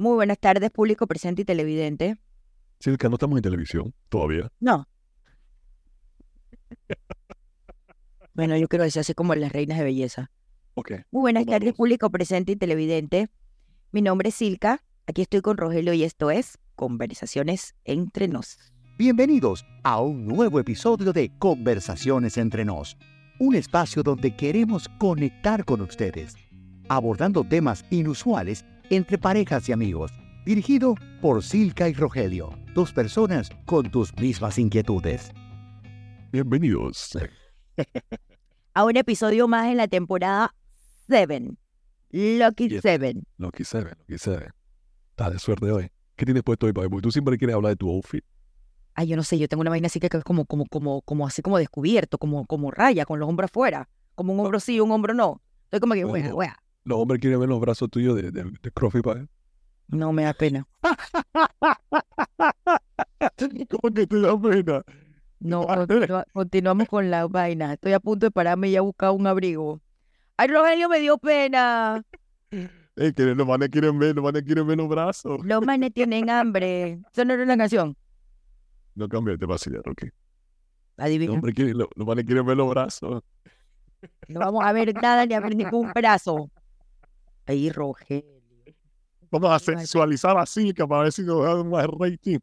Muy buenas tardes, público presente y televidente. Sí, que no estamos en televisión todavía. No. bueno, yo quiero decir así como las reinas de belleza. Ok. Muy buenas tardes, público presente y televidente. Mi nombre es Silka. Aquí estoy con Rogelio y esto es Conversaciones entre nos. Bienvenidos a un nuevo episodio de Conversaciones entre nos, un espacio donde queremos conectar con ustedes, abordando temas inusuales entre parejas y amigos, dirigido por Silka y Rogelio, dos personas con tus mismas inquietudes. Bienvenidos. A un episodio más en la temporada 7. Lucky Yes. 7. Lo que se ve, lo que se ve. Dale suerte hoy. ¿Qué tienes puesto hoy, papi? Porque tú siempre quieres hablar de tu outfit. Ay, yo no sé, yo tengo una vaina así que es como, como, como, como así como descubierto, como, como raya, con los hombros afuera. Como un hombro sí y un hombro no. Estoy como que, Bueno. wea, wea. Los hombres quieren ver los brazos tuyos de, de, de papi. No me da pena. ¿Cómo que te da pena? No, continua- continuamos con la vaina. Estoy a punto de pararme y a buscar un abrigo. Ay, Rogelio me dio pena. Que los manes quieren ver, los manes quieren ver los brazos. Los manes tienen hambre. Eso no era una canción. No cambies de Rocky. Los Adivina. hombres quieren, los, los manes quieren ver los brazos. No vamos a ver nada ni a ver ningún brazo. Ay, Rogelio. Vamos a sensualizar a Silka para ver si nos dan más rating.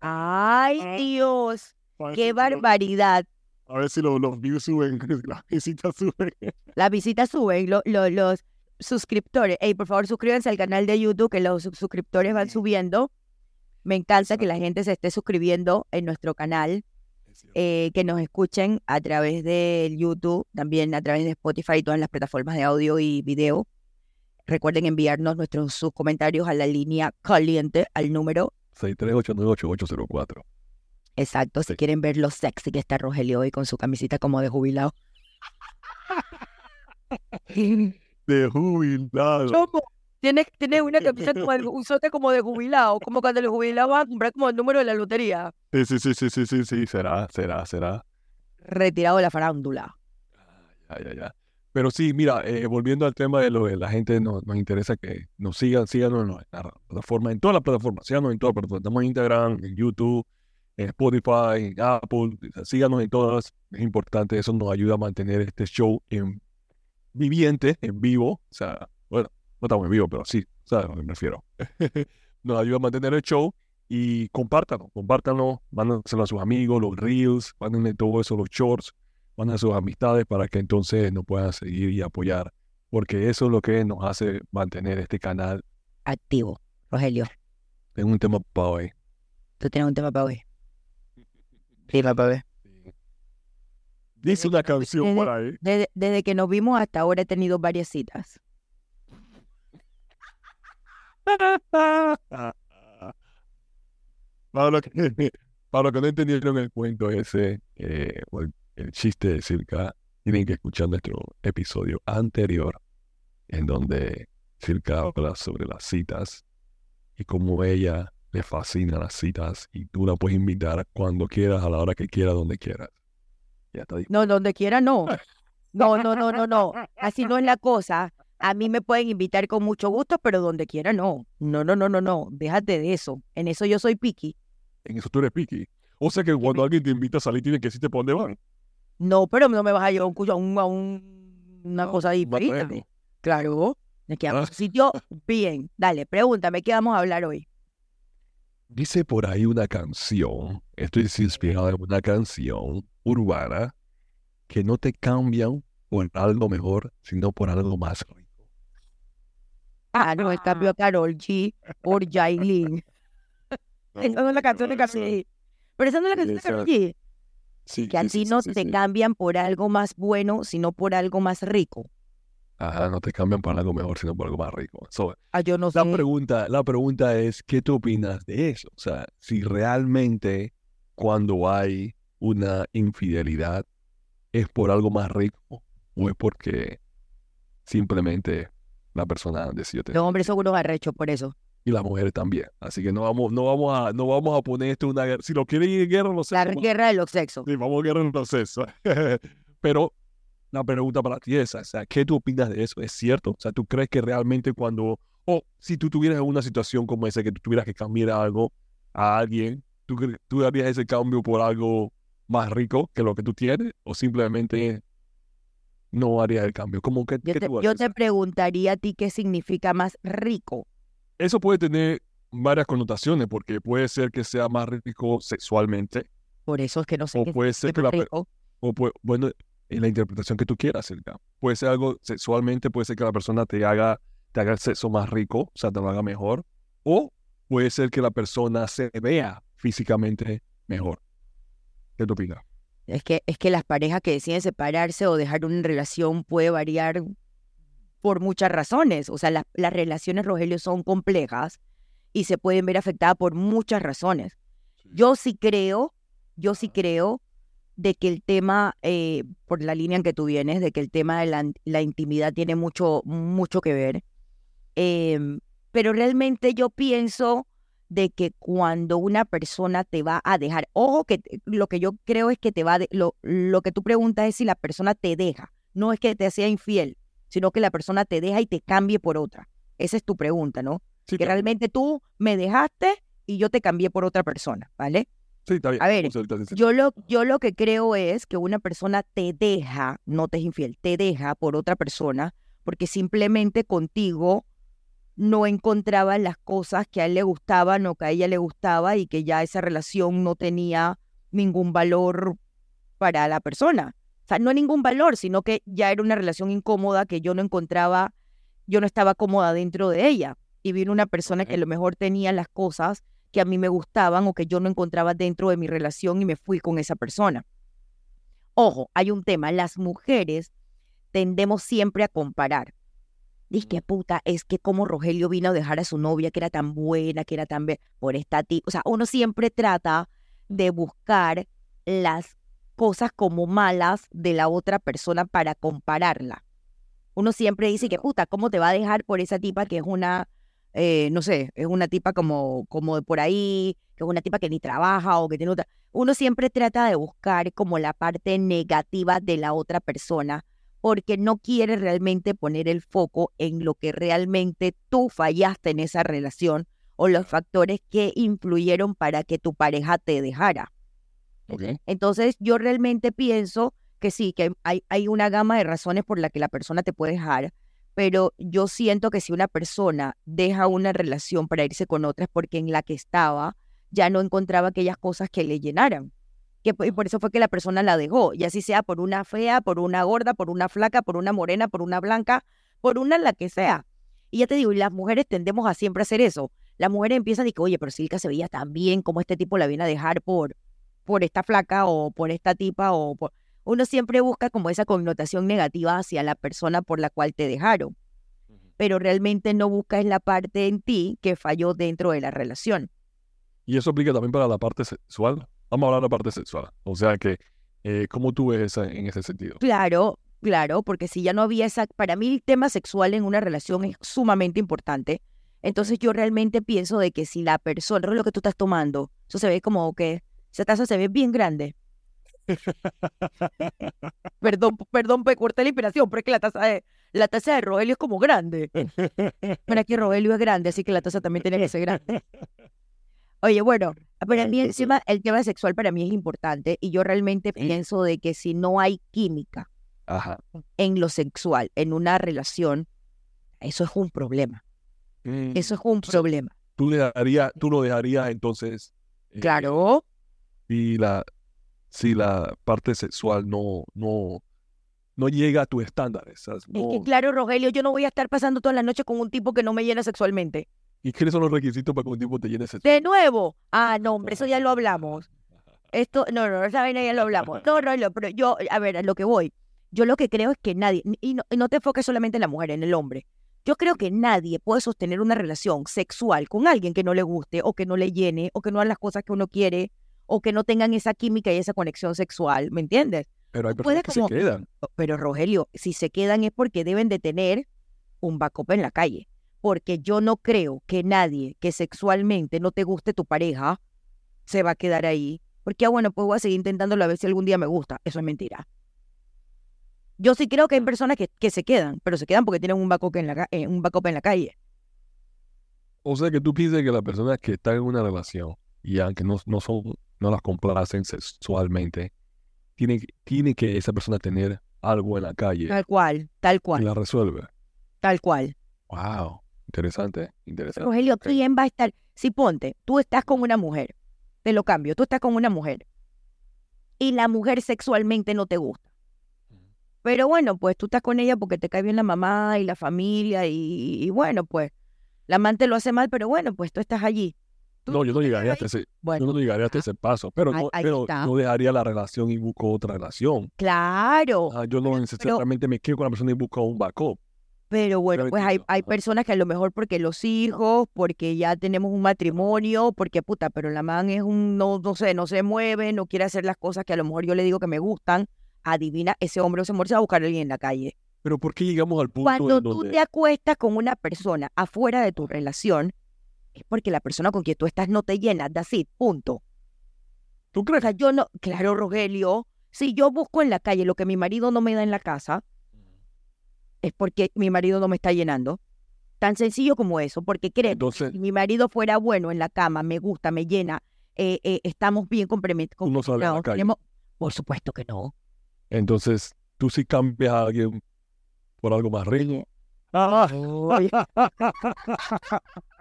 Ay, Dios. Para ver Qué si- barbaridad. A ver si los, los views suben, las visitas suben. Las visitas suben, lo- lo- los suscriptores. Ey, por favor, suscríbanse al canal de YouTube, que los sus- suscriptores van subiendo. Me encanta que la gente se esté suscribiendo en nuestro canal, eh, que nos escuchen a través del YouTube, también a través de Spotify y todas las plataformas de audio y video. Recuerden enviarnos nuestros sus comentarios a la línea caliente al número 638988804. exacto si Sí. quieren ver lo sexy que está Rogelio hoy con su camisita como de jubilado. De jubilado. ¿Cómo? Tienes, tienes una camiseta como de, un sote como de jubilado, como cuando los jubilados van a comprar como el número de la lotería. Sí, sí, sí, sí, sí, sí, sí, será, será, será. Retirado de la farándula. Ya, ya, ya. Pero sí, mira, eh, volviendo al tema de lo de la gente, nos, nos interesa que nos sigan, síganos en la plataforma, en todas las plataformas, síganos en todas plataformas. Estamos en Instagram, en YouTube, en Spotify, en Apple, síganos en todas. Es importante, eso nos ayuda a mantener este show en viviente, en vivo. O sea, bueno, no estamos en vivo, pero sí, ¿sabes a lo que me refiero? nos ayuda a mantener el show y compártanlo, compártanlo, mándenselo a sus amigos, los reels, mándenle todo eso, los shorts, manden a sus amistades para que entonces nos puedan seguir y apoyar, porque eso es lo que nos hace mantener este canal Activo. Rogelio, en un tema para hoy. tú tienes un tema para hoy. Tema para hoy. Dice una canción desde- por ahí. Desde, desde que nos vimos hasta ahora he tenido varias citas. para, los que, para los que no entendieron el cuento ese, eh, o el, el chiste de Circa, tienen que escuchar nuestro episodio anterior, en donde Circa habla sobre las citas y cómo ella le fascina las citas y tú la puedes invitar cuando quieras, a la hora que quieras, donde quieras. Ya está dicho. No, donde quiera no. No, no, no, no, no. Así no es la cosa. A mí me pueden invitar con mucho gusto, pero donde quiera no. No, no, no, no, no. Déjate de eso. En eso yo soy piqui. En eso tú eres piqui. O sea que cuando alguien te invita a salir, tienes que decirte para dónde van. No, pero no me vas a llevar un, cuyo- a un, a un- una Ah, cosa bueno. Claro. Me quedamos Ah. en un sitio bien. Dale, pregúntame, ¿qué vamos a hablar hoy? Dice por ahí una canción, esto es inspirado en una canción urbana, que no te cambian por algo mejor, sino por algo más rico. Ah, no, el cambio a Carol G por Yailin. Esa no es la canción de Carol G. Pero esa no es la canción de Carol G. Sí, Que a sí, ti no sí, te cambian por algo más bueno, sino por algo más rico. Ajá, no te cambian por algo mejor, sino por algo más rico. So, Ah, yo no sé. la pregunta, la pregunta es, ¿qué tú opinas de eso? O sea, si realmente cuando hay una infidelidad es por algo más rico o es porque simplemente la persona decidió tener Los hombres son unos arrechos por eso. Y las mujeres también. Así que no vamos, no vamos a, no vamos a poner esto en una guerra. Si lo quieren ir en guerra, lo sé. La vamos- guerra de los sexos. Sí, vamos a guerra en el proceso. Pero la pregunta para ti es, o sea, ¿qué tú opinas de eso? ¿Es cierto? O sea, ¿tú crees que realmente cuando O si tú tuvieras una situación como esa, que tú tuvieras que cambiar algo a alguien, ¿tú, tú harías ese cambio por algo más rico que lo que tú tienes? ¿O simplemente no harías el cambio? ¿Cómo que, Yo qué te, tú yo te preguntaría a ti qué significa más rico. Eso puede tener varias connotaciones, porque puede ser que sea más rico sexualmente, Por eso es que no sé o puede ser que la. O pue- bueno, en la interpretación que tú quieras, Elga. Puede ser algo sexualmente, puede ser que la persona te haga, te haga el sexo más rico, o sea, te lo haga mejor. O puede ser que la persona se vea físicamente mejor. ¿Qué tú opinas? Es que, es que las parejas que deciden separarse o dejar una relación puede variar por muchas razones. O sea, las- las relaciones, Rogelio, son complejas y se pueden ver afectadas por muchas razones. Yo sí creo, yo sí creo de que el tema, eh, por la línea en que tú vienes, de que el tema de la, la intimidad tiene mucho, mucho que ver. Em, pero realmente yo pienso de que cuando una persona te va a dejar, ojo que lo que yo creo es que te va a, de- lo, lo que tú preguntas es si la persona te deja, no es que te sea infiel, sino que la persona te deja y te cambie por otra. Esa es tu pregunta, ¿no? Sí, Que realmente tú me dejaste y yo te cambié por otra persona, ¿vale? Sí, está bien. A ver, Yo lo, yo lo que creo es que una persona te deja, no te es infiel, te deja por otra persona porque simplemente contigo no encontraba las cosas que a él le gustaban o que a ella le gustaba y que ya esa relación no tenía ningún valor para la persona. O sea, no ningún valor, sino que ya era una relación incómoda que yo no encontraba, yo no estaba cómoda dentro de ella. Y vino una persona que a lo mejor tenía las cosas que a mí me gustaban o que yo no encontraba dentro de mi relación y me fui con esa persona. Ojo, hay un tema, las mujeres tendemos siempre a comparar. Dice que puta, es que como Rogelio vino a dejar a su novia que era tan buena, que era tan be- por esta tipo. O sea, uno siempre trata de buscar las cosas como malas de la otra persona para compararla. Uno siempre dice que puta, ¿cómo te va a dejar por esa tipa que es una, eh, no sé, es una tipa como, como de por ahí, que es una tipa que ni trabaja o que tiene otra. Uno siempre trata de buscar como la parte negativa de la otra persona porque no quiere realmente poner el foco en lo que realmente tú fallaste en esa relación o los factores que influyeron para que tu pareja te dejara. Entonces, yo realmente pienso que sí, que hay, hay una gama de razones por la que la persona te puede dejar, pero yo siento que si una persona deja una relación para irse con otra es porque en la que estaba ya no encontraba aquellas cosas que le llenaran. Que, y por eso fue que la persona la dejó, y así sea por una fea, por una gorda, por una flaca, por una morena, por una blanca, por una la que sea. Y ya te digo, y las mujeres tendemos a siempre hacer eso. Las mujeres empiezan y que, oye, pero Silka se veía tan bien como este tipo la viene a dejar por, por esta flaca o por esta tipa o por... Uno siempre busca como esa connotación negativa hacia la persona por la cual te dejaron, pero realmente no buscas la parte en ti que falló dentro de la relación. Y eso aplica también para la parte sexual. Vamos a hablar de la parte sexual. O sea que, eh, ¿cómo tú ves esa, en ese sentido? Claro, claro, porque si ya no había esa... Para mí el tema sexual en una relación es sumamente importante. Entonces yo realmente pienso de que si la persona, lo que tú estás tomando, eso se ve como que esa taza se ve bien grande. Perdón, perdón, me corté la inspiración, pero es que la taza de, la taza de Rogelio es como grande. Pero aquí Rogelio es grande, así que la taza también tiene que ser grande. Oye, bueno, para mí encima el tema sexual para mí es importante y yo realmente pienso de que si no hay química Ajá. en lo sexual, en una relación, eso es un problema. Mm, Eso es un problema. Tú, le darías, tú lo dejarías entonces. eh, Claro, Si la, si la parte sexual no, no, no llega a tus estándares. ¿sabes? es que No- claro, Rogelio, yo no voy a estar pasando toda la noche con un tipo que no me llena sexualmente. ¿Y cuáles son los requisitos para que un tipo te llene sexual? De nuevo, ah, no, hombre, eso ya lo hablamos. Esto, no, no, esa vaina ya lo hablamos. No, Rogelio, pero yo, a ver, a lo que voy. Yo lo que creo es que nadie, y no, y no te enfoques solamente en la mujer, en el hombre. Yo creo que nadie puede sostener una relación sexual con alguien que no le guste o que no le llene o que no haga las cosas que uno quiere o que no tengan esa química y esa conexión sexual, ¿me entiendes? Pero hay personas que como- se quedan. Pero Rogelio, si se quedan es porque deben de tener un backup en la calle. Porque yo no creo que nadie que sexualmente no te guste tu pareja se va a quedar ahí. Porque, ah, bueno, pues voy a seguir intentándolo a ver si algún día me gusta. Eso es mentira. Yo sí creo que hay personas que, que se quedan, pero se quedan porque tienen un backup en la, eh, un backup en la calle. O sea que tú piensas que las personas que están en una relación y aunque no, no son, no las complacen sexualmente, tiene, tiene que esa persona tener algo en la calle Tal cual, tal y cual, la resuelve. tal cual. Wow, interesante, interesante. Rogelio, ¿quién va a estar? Si ponte, tú estás con una mujer, te lo cambio, tú estás con una mujer y la mujer sexualmente no te gusta. Pero bueno, pues tú estás con ella porque te cae bien la mamá y la familia y, y bueno, pues la amante lo hace mal, pero bueno, pues tú estás allí. Tú- No, yo no tú llegaría hasta ese, yo Bueno, no llegaría hasta ese paso, pero, no, ahí pero yo dejaría la relación y busco otra relación. claro, Ah, yo no necesariamente me quedo con la persona y busco un backup. pero bueno, pues hay, hay personas que a lo mejor porque los hijos, porque ya tenemos un matrimonio, porque puta, pero la man es un, no, no sé, no se mueve, no quiere hacer las cosas que a lo mejor yo le digo que me gustan, adivina, ese hombre o se va a buscar a alguien en la calle. Pero ¿por qué llegamos al punto Cuando en tú donde te acuestas con una persona afuera de tu relación, es porque la persona con quien tú estás no te llena, así, punto. tú O crees? sea, yo no, claro, Rogelio, si yo busco en la calle lo que mi marido no me da en la casa, es porque mi marido no me está llenando. Tan sencillo como eso, porque créeme, Entonces, si mi marido fuera bueno en la cama, me gusta, me llena, eh, eh, estamos bien comprometidos. Tú no sales a la calle. Por supuesto que no. entonces tú sí cambias a alguien por algo más rico. Ah,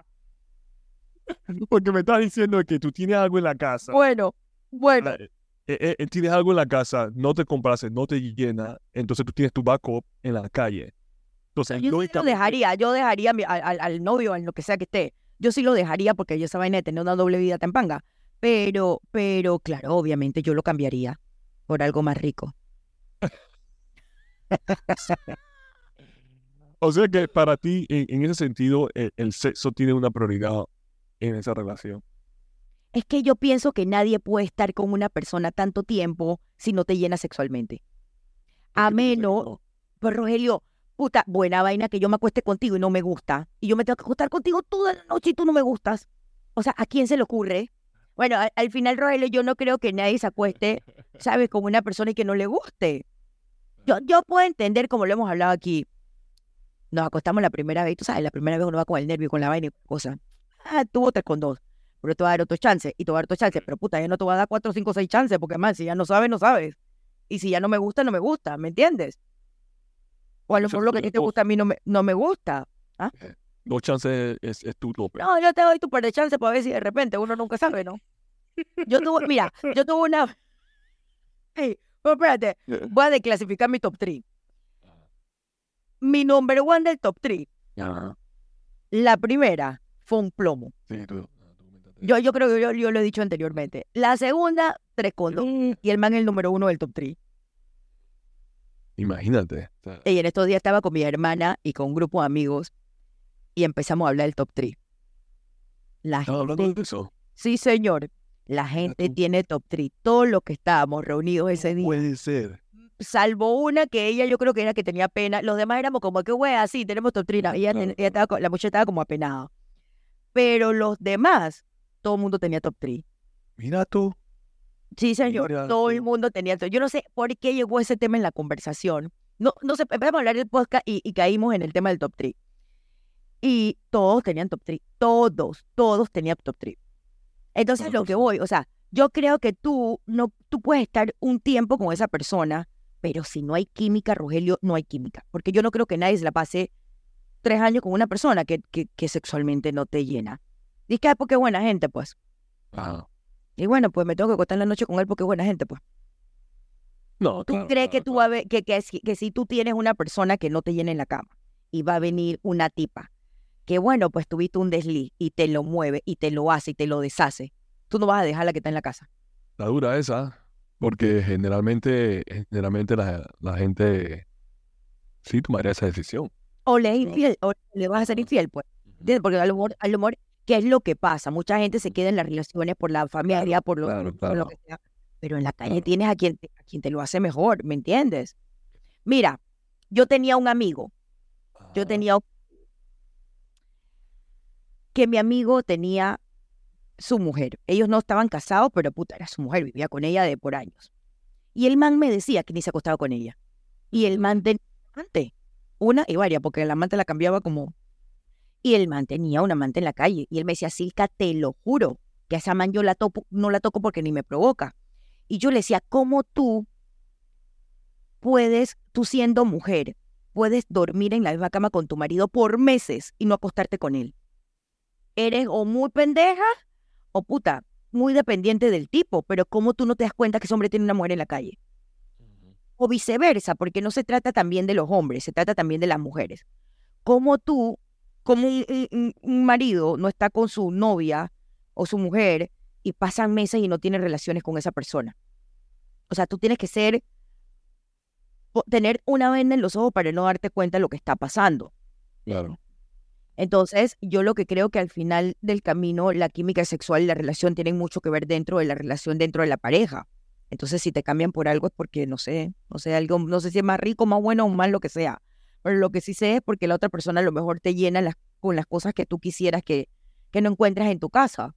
Porque me estás diciendo que tú tienes algo en la casa. bueno, bueno, eh, eh, eh, tienes algo en la casa, no te compraste, no te llena, entonces tú tienes tu backup en la calle. Entonces, yo sí lo dejaría, yo dejaría mi- al, al- al novio, en lo que sea que esté. Yo sí lo dejaría porque yo esa vaina de tener una doble vida tan panga. Pero, pero, claro, obviamente yo lo cambiaría por algo más rico. O sea que para ti, en, en ese sentido, el, el sexo tiene una prioridad en esa relación. Es que yo pienso que nadie puede estar con una persona tanto tiempo si no te llena sexualmente. A menos, no. pues Rogelio, puta, buena vaina que yo me acueste contigo y no me gusta. Y yo me tengo que acostar contigo toda la noche y tú no me gustas. O sea, ¿a quién se le ocurre? Bueno, al, al final, Rogelio, yo no creo que nadie se acueste, ¿sabes? Con una persona y que no le guste. Yo, yo puedo entender, como lo hemos hablado aquí, nos acostamos la primera vez, y tú sabes, la primera vez uno va con el nervio, con la vaina y cosa. Ah, tuvo tres con dos. Pero te voy a dar otro chance y te voy a dar otro chance. Pero puta, ya no te voy a dar cuatro, cinco, seis chances, porque más, si ya no sabes, no sabes. Y si ya no me gusta, no me gusta, ¿me entiendes? O a lo mejor lo que a ti te gusta a mí no me, no me gusta. Dos chances es, es tu tope. No, yo te doy tu par de chance para ver si de repente uno nunca sabe, ¿no? Yo tuve, mira, yo tuve una. Hey, pero espérate, voy a declasificar mi top 3. Mi number one del top 3. Ajá. La primera fue un plomo. Sí, tú- ah. Yo, yo creo que yo, yo lo he dicho anteriormente. La segunda, tres con dos. Y el man el número uno del top 3. Imagínate. o sea, Y en estos días estaba con mi hermana y con un grupo de amigos y empezamos a hablar del top 3. La ¿Estás gente, hablando de eso? sí señor, la gente tiene top 3. Todos los que estábamos reunidos ese día, Puede ser. salvo una que ella yo creo que era que tenía pena, los demás éramos como que wea, sí, tenemos top 3. La, ella, Claro, ella estaba, la muchacha estaba como apenada. Pero los demás, todo el mundo tenía top 3. Mira tú. Sí, señor. Mira Todo el mundo tenía. Yo no sé por qué llegó ese tema en la conversación. No, no sé, empezamos a hablar del podcast y, y caímos en el tema del top 3. Y todos tenían top 3. Todos, todos tenían top 3. Entonces, lo que voy, o sea, yo creo que tú no, tú puedes estar un tiempo con esa persona, pero si no hay química, Rogelio, no hay química. Porque yo no creo que nadie se la pase tres años con una persona que, que, que sexualmente no te llena. Dice que "Ah, porque es buena gente, pues. Y bueno, pues me tengo que acostar en la noche con él porque es buena gente, pues. No, ¿Tú claro, crees que tú claro. vas a ver, que, que, si- que si tú tienes una persona que no te llena en la cama y va a venir una tipa que bueno, pues tuviste un desliz y te lo mueve y te lo hace y te lo deshace, tú no vas a dejar la que está en la casa. Está dura esa, porque generalmente, generalmente la, la gente sí tomaría esa decisión. O le es Claro. infiel, o le vas a ser infiel, pues. ¿Entiendes? Porque a lo mejor, a lo mejor, ¿qué es lo que pasa? Mucha gente se queda en las relaciones por la familia, por lo, claro, por lo claro. que sea. Pero en la calle Claro. tienes a quien, te- a quien te lo hace mejor, ¿me entiendes? Mira, yo tenía un amigo Yo tenía que mi amigo tenía su mujer. Ellos no estaban casados, pero puta, era su mujer, vivía con ella de por años. Y el man me decía que ni se acostaba con ella. Y el man tenía amante, una y varias, porque el amante la cambiaba como... Y el man tenía una amante en la calle. Y él me decía, Silka, te lo juro, que a esa man yo la topo, no la toco porque ni me provoca. Y yo le decía, ¿cómo tú puedes, tú siendo mujer, puedes dormir en la misma cama con tu marido por meses y no acostarte con él? Eres o muy pendeja o puta, muy dependiente del tipo, pero ¿cómo tú no te das cuenta que ese hombre tiene una mujer en la calle? O viceversa, porque no se trata también de los hombres, se trata también de las mujeres. ¿Cómo tú, como un, un marido no está con su novia o su mujer y pasan meses y no tiene relaciones con esa persona? O sea, tú tienes que ser, tener una venda en los ojos para no darte cuenta de lo que está pasando. Claro. Entonces, yo lo que creo que al final del camino, la química sexual y la relación tienen mucho que ver dentro de la relación, dentro de la pareja. Entonces, si te cambian por algo es porque, no sé, no sé, algo, no sé si es más rico, más bueno o más lo que sea. Pero lo que sí sé es porque la otra persona a lo mejor te llena las, con las cosas que tú quisieras que, que no encuentras en tu casa.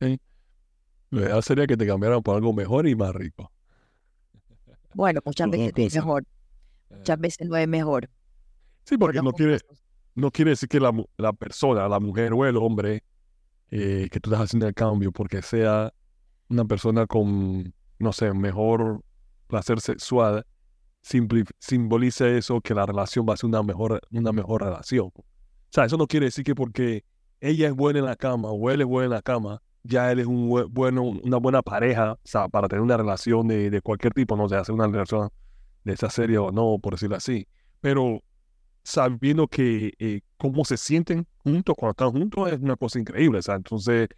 Sí. Lo ideal sería que te cambiaran por algo mejor y más rico. Bueno, muchas veces no es mejor. Muchas veces no es mejor. Sí, porque no quiere, no quiere decir que la, la, persona, la mujer o el hombre eh, que tú estás haciendo el cambio, porque sea una persona con, no sé, mejor placer sexual, simboliza eso que la relación va a ser una mejor, una mejor relación. O sea, eso no quiere decir que porque ella es buena en la cama o él es bueno en la cama, ya él es un bueno, una buena pareja, o sea, para tener una relación de, de cualquier tipo, no sé, hacer una relación de esa serie o no, por decirlo así. Pero sabiendo que eh, cómo se sienten juntos cuando están juntos es una cosa increíble. O sea, entonces,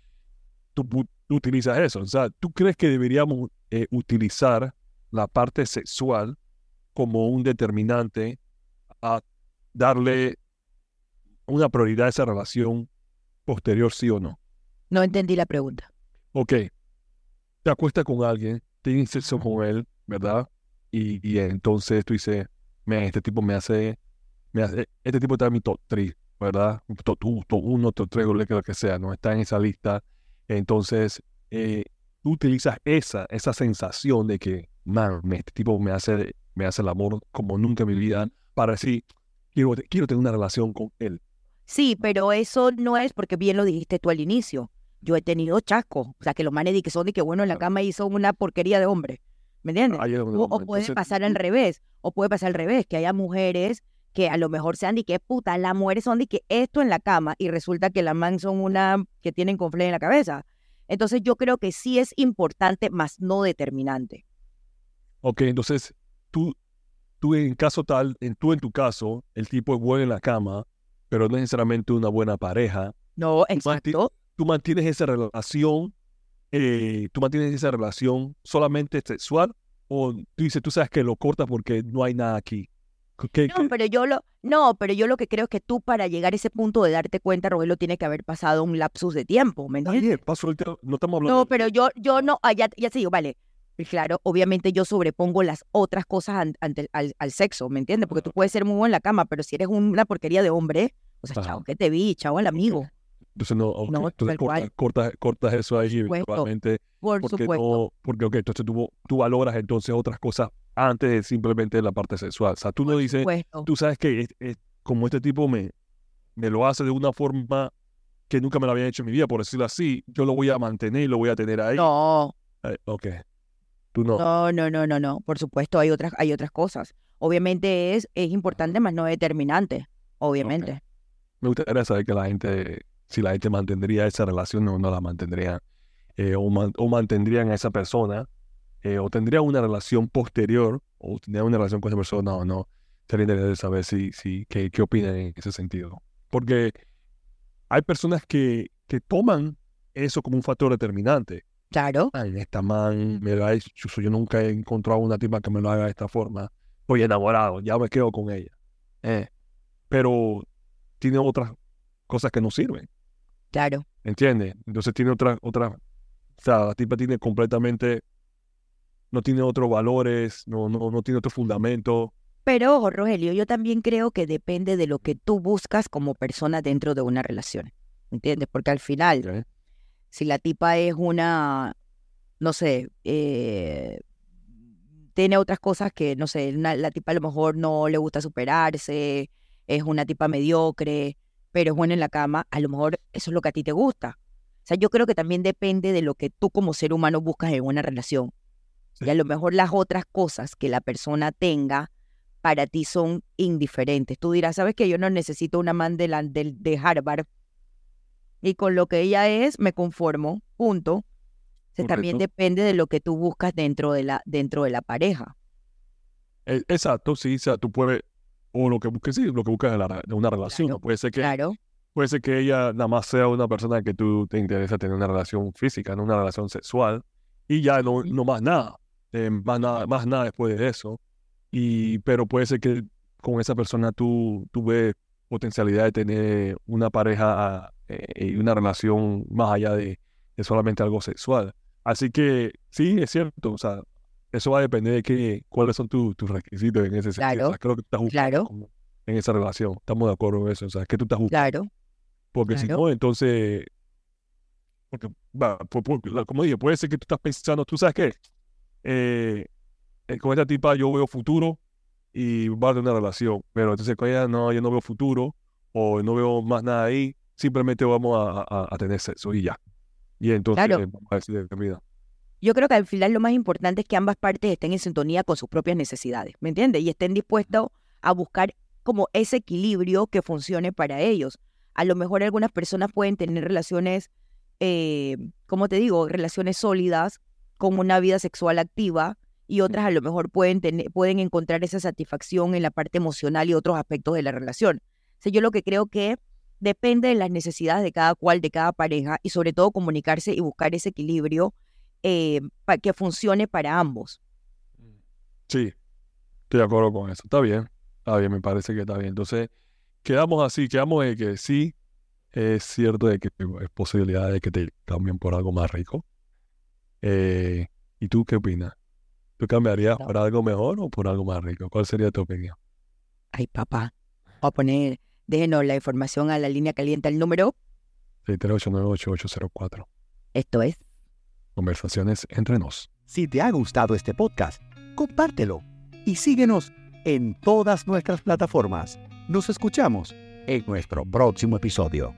tú, utilizas eso. O sea, ¿tú crees que deberíamos eh, utilizar la parte sexual como un determinante a darle una prioridad a esa relación posterior, sí o no? No entendí la pregunta. Ok. Te acuestas con alguien, tienes sexo con él, ¿verdad? Y, y entonces tú dices, este tipo me hace este tipo está en mi top 3, ¿verdad? Top 1, top 3, lo que sea, ¿no? Está en esa lista. Entonces, eh, tú utilizas esa, esa sensación de que, man, este tipo me hace, me hace el amor como nunca en mi vida, para decir, quiero, quiero tener una relación con él. Sí, pero eso no es porque bien lo dijiste tú al inicio. Yo he tenido chascos, o sea, que los manes que son de que bueno en la cama y son una porquería de hombre. ¿Me entiendes? o, puede pasar al revés, o puede pasar al revés, que haya mujeres que a lo mejor sean de que puta, las mujeres son de que esto en la cama y resulta que las man son una que tienen conflicto en la cabeza. Entonces yo creo que sí es importante, más no determinante. Ok, entonces tú, tú en caso tal, en, tú en tu caso, el tipo es bueno en la cama, pero no necesariamente una buena pareja. No, exacto. Tú mantienes esa relación, eh, tú mantienes esa relación solamente sexual o tú dices, tú sabes que lo cortas porque no hay nada aquí no, pero yo lo, no, pero yo lo que creo es que tú para llegar a ese punto de darte cuenta, Rogelio, tiene que haber pasado un lapsus de tiempo, ¿me entiendes? paso el tiempo, no estamos hablando. No, pero yo, yo no, ah, ya, ya sé vale. Claro, obviamente yo sobrepongo las otras cosas ante, al, al, sexo, ¿me entiendes? Porque tú puedes ser muy bueno en la cama, pero si eres una porquería de hombre, o sea, chao, que te vi, chao al amigo. Entonces, no, no entonces cortas, cortas, eso ahí eventualmente. Por porque supuesto. porque, ok, entonces tú, tú valoras entonces otras cosas antes de simplemente la parte sexual. O sea, tú no dices, tú sabes que como este tipo me, me lo hace de una forma que nunca me lo había hecho en mi vida, por decirlo así, yo lo voy a mantener y lo voy a tener ahí. No. Eh, ok. Tú no. No, no, no, no, no. Por supuesto, hay otras, hay otras cosas. Obviamente es, es importante, más no determinante. Obviamente. Me gustaría saber que la gente, si la gente mantendría esa relación o no la mantendría, eh, o, o mantendrían a esa persona eh, o tendría una relación posterior o tendría una relación con esa persona o no. Sería interesante saber si, si, qué, qué opinan en ese sentido. Porque hay personas que, que toman eso como un factor determinante. Claro. Ay, esta man me lo ha hecho, yo nunca he encontrado una tipa que me lo haga de esta forma. Estoy enamorado, ya me quedo con ella. Eh, pero tiene otras cosas que no sirven. Claro. ¿Entiendes? Entonces tiene otra, otra, o sea, la tipa tiene completamente no tiene otros valores, no, no, no tiene otro fundamento. Pero ojo, Rogelio, yo también creo que depende de lo que tú buscas como persona dentro de una relación. ¿Entiendes? Porque al final, si la tipa es una, no sé, eh, tiene otras cosas que, no sé, la tipa a lo mejor no le gusta superarse, es una tipa mediocre, pero es buena en la cama, a lo mejor eso es lo que a ti te gusta. O sea, yo creo que también depende de lo que tú como ser humano buscas en una relación. Y a lo mejor las otras cosas que la persona tenga para ti son indiferentes. Tú dirás, ¿sabes que yo no necesito una man de, de, Harvard? Y con lo que ella es, me conformo, punto. O también depende de lo que tú buscas dentro de la, dentro de la pareja. E, exacto, sí, o sea, tú puedes, o lo que busques, sí, lo que buscas de, una relación. puede ser que claro. puede ser que ella nada más sea una persona que tú te interesa tener una relación física, no una relación sexual, y ya no, no más nada. Eh, más nada, más nada después de eso. Y, pero puede ser que con esa persona tú, tú ves potencialidad de tener una pareja eh, y una relación más allá de, solamente algo sexual. Así que sí, es cierto, o sea, eso va a depender de qué, cuáles son tus requisitos en ese sentido. Claro, que claro. en esa relación. Estamos de acuerdo en eso, o sea, que tú estás buscando. Claro. Porque si no, entonces, porque, como dije, puede ser que tú estás pensando, tú sabes qué, eh, eh, con esta tipa yo veo futuro y va a tener una relación. Pero entonces con ella no, yo no veo futuro o no veo más nada ahí, simplemente vamos a, a, tener sexo y ya. Y entonces claro. a Yo creo que al final lo más importante es que ambas partes estén en sintonía con sus propias necesidades, ¿me entiendes? Y estén dispuestos a buscar como ese equilibrio que funcione para ellos. A lo mejor algunas personas pueden tener relaciones, eh, como te digo, relaciones sólidas con una vida sexual activa y otras a lo mejor pueden, tener, pueden encontrar esa satisfacción en la parte emocional y otros aspectos de la relación. O yo lo que creo que depende de las necesidades de cada cual, de cada pareja y sobre todo comunicarse y buscar ese equilibrio eh, para que funcione para ambos. Sí, estoy de acuerdo con eso. Está bien, está bien, me parece que está bien. Entonces, quedamos así, quedamos de que sí, es cierto de que hay posibilidad de que te cambien por algo más rico eh, ¿Y tú qué opinas? ¿Tú cambiarías por algo mejor o por algo más rico? ¿Cuál sería tu opinión? Ay, papá. Voy a poner, déjenos la información a la línea caliente, el número. 638988804. Esto es. Conversaciones entre nos. Si te ha gustado este podcast, compártelo y síguenos en todas nuestras plataformas. Nos escuchamos en nuestro próximo episodio.